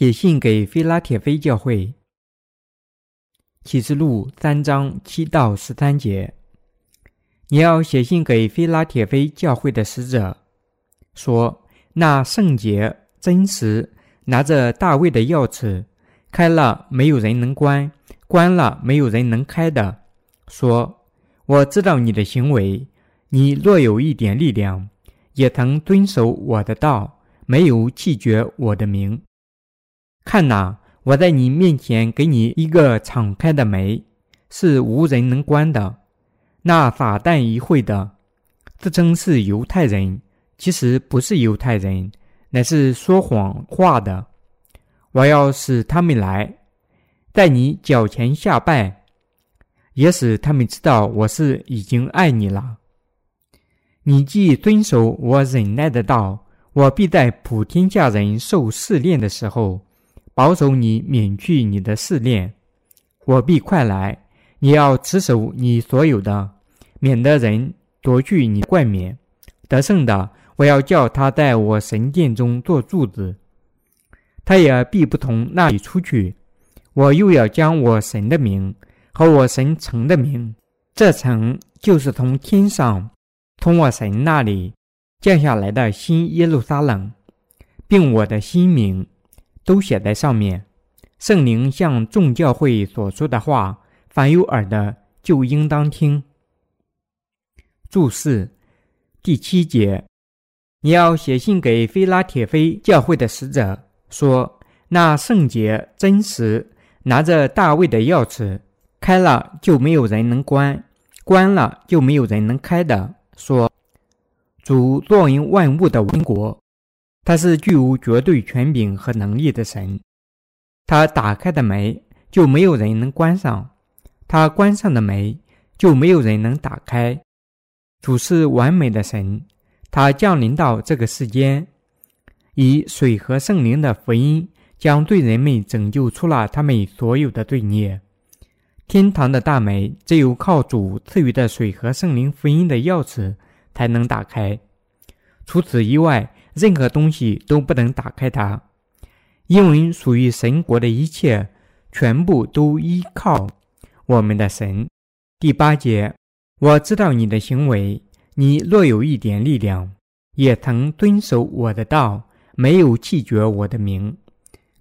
写信给菲拉铁菲教会，启示录三章七到十三节。你要写信给菲拉铁菲教会的使者，说：那圣洁、真实，拿着大卫的钥匙，开了没有人能关，关了没有人能开的。说：我知道你的行为，你若有一点力量，也曾遵守我的道，没有弃绝我的名。看呐，我在你面前给你一个敞开的门，是无人能关的。那撒旦一会的，自称是犹太人，其实不是犹太人，乃是说谎话的。我要使他们来，在你脚前下拜，也使他们知道我是已经爱你了。你既遵守我忍耐的道，我必在普天下人受试炼的时候。保守你免去你的试炼，我必快来。你要持守你所有的，免得人夺去你冠冕。得胜的，我要叫他在我神殿中做柱子，他也必不从那里出去。我又要将我神的名和我神城的名，这城就是从天上从我神那里降下来的新耶路撒冷，并我的新名。都写在上面。圣灵向众教会所说的话，凡有耳的就应当听。注释第七节：你要写信给菲拉铁菲教会的使者，说：那圣洁、真实，拿着大卫的钥匙，开了就没有人能关，关了就没有人能开的。说：主作为万物的王国。他是具有绝对权柄和能力的神，他打开的门就没有人能关上，他关上的门就没有人能打开。主是完美的神，他降临到这个世间，以水和圣灵的福音将罪人们拯救出了他们所有的罪孽。天堂的大门只有靠主赐予的水和圣灵福音的钥匙才能打开，除此以外。任何东西都不能打开它，因为属于神国的一切，全部都依靠我们的神。第八节，我知道你的行为，你若有一点力量，也曾遵守我的道，没有弃绝我的名。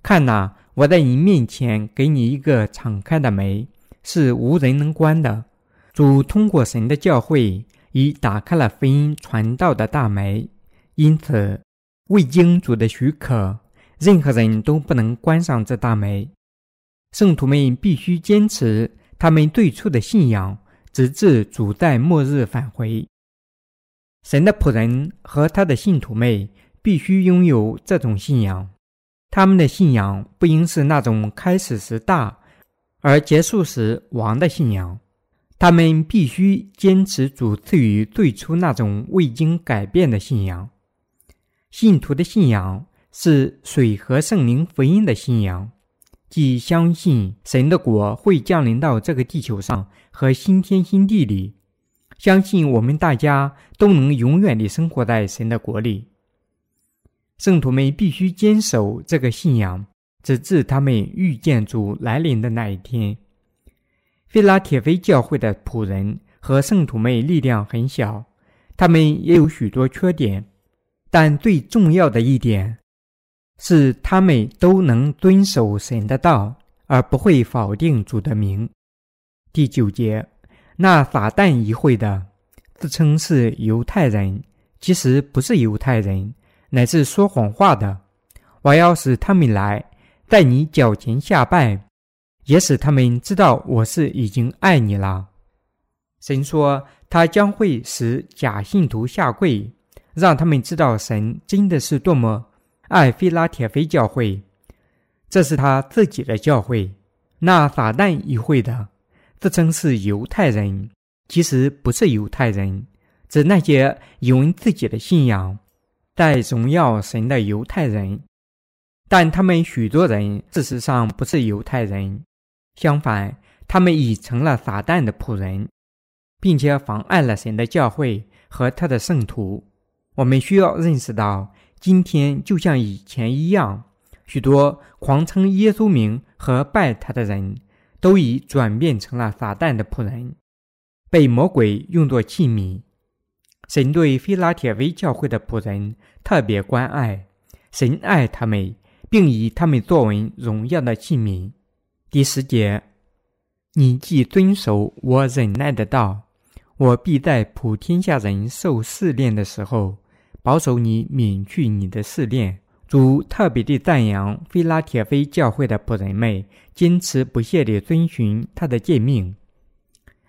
看呐，我在你面前给你一个敞开的门，是无人能关的。主通过神的教会，已打开了福音传道的大门。因此，未经主的许可，任何人都不能关上这大门。圣徒们必须坚持他们最初的信仰，直至主在末日返回。神的仆人和他的信徒们必须拥有这种信仰。他们的信仰不应是那种开始时大而结束时亡的信仰。他们必须坚持主赐予最初那种未经改变的信仰。信徒的信仰是水和圣灵福音的信仰，即相信神的国会降临到这个地球上和新天新地里，相信我们大家都能永远地生活在神的国里。圣徒们必须坚守这个信仰，直至他们遇见主来临的那一天。菲拉铁菲教会的仆人和圣徒们力量很小，他们也有许多缺点。但最重要的一点是，他们都能遵守神的道，而不会否定主的名。第九节，那撒旦一会的，自称是犹太人，其实不是犹太人，乃是说谎话的。我要使他们来，在你脚前下拜，也使他们知道我是已经爱你了。神说，他将会使假信徒下跪。让他们知道神真的是多么爱菲拉铁菲教会，这是他自己的教会。那撒旦一会的，自称是犹太人，其实不是犹太人，指那些以为自己的信仰在荣耀神的犹太人。但他们许多人事实上不是犹太人，相反，他们已成了撒旦的仆人，并且妨碍了神的教会和他的圣徒。我们需要认识到，今天就像以前一样，许多狂称耶稣名和拜他的人，都已转变成了撒旦的仆人，被魔鬼用作器皿。神对菲拉铁威教会的仆人特别关爱，神爱他们，并以他们作为荣耀的器皿。第十节，你既遵守我忍耐的道，我必在普天下人受试炼的时候，保守你免去你的试炼。主特别地赞扬菲拉铁菲教会的仆人们坚持不懈地遵循他的诫命。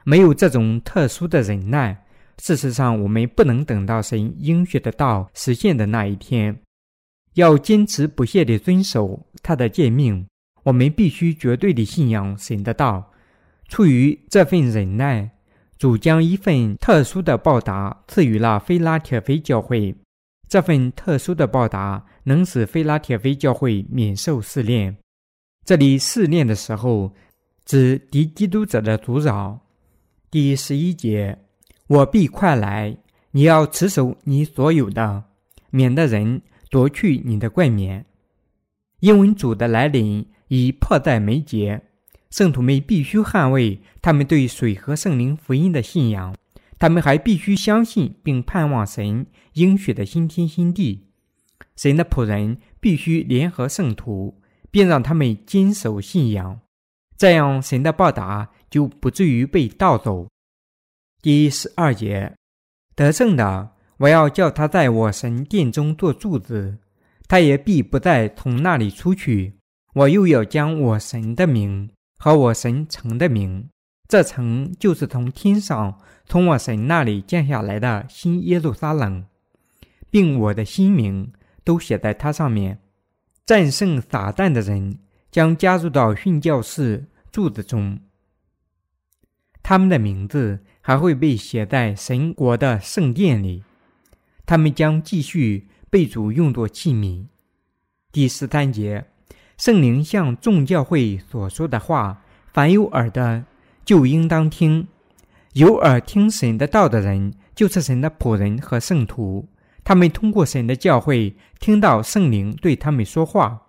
没有这种特殊的忍耐。事实上，我们不能等到神应许的道实现的那一天，要坚持不懈地遵守他的诫命。我们必须绝对地信仰神的道。出于这份忍耐，主将一份特殊的报答赐予了菲拉铁菲教会。这份特殊的报答能使菲拉铁菲教会免受试炼。这里试炼的时候，指敌基督者的阻扰。第十一节。我必快来，你要持守你所有的，免得人夺去你的冠冕。因为主的来临已迫在眉睫，圣徒们必须捍卫他们对水和圣灵福音的信仰。他们还必须相信并盼望神应许的新天新地。神的仆人必须联合圣徒，并让他们坚守信仰，这样神的报答就不至于被盗走。第十二节，得胜的，我要叫他在我神殿中做柱子，他也必不再从那里出去。我又要将我神的名和我神城的名，这城就是从天上从我神那里降下来的新耶路撒冷，并我的新名都写在它上面。战胜撒旦的人将加入到训教士柱子中，他们的名字。还会被写在神国的圣殿里，他们将继续被主用作器皿。第十三节，圣灵向众教会所说的话，凡有耳的就应当听。有耳听神的道的人，就是神的仆人和圣徒。他们通过神的教会听到圣灵对他们说话，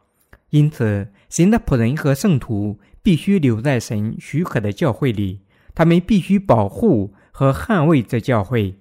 因此神的仆人和圣徒必须留在神许可的教会里。他们必须保护和捍卫这教会，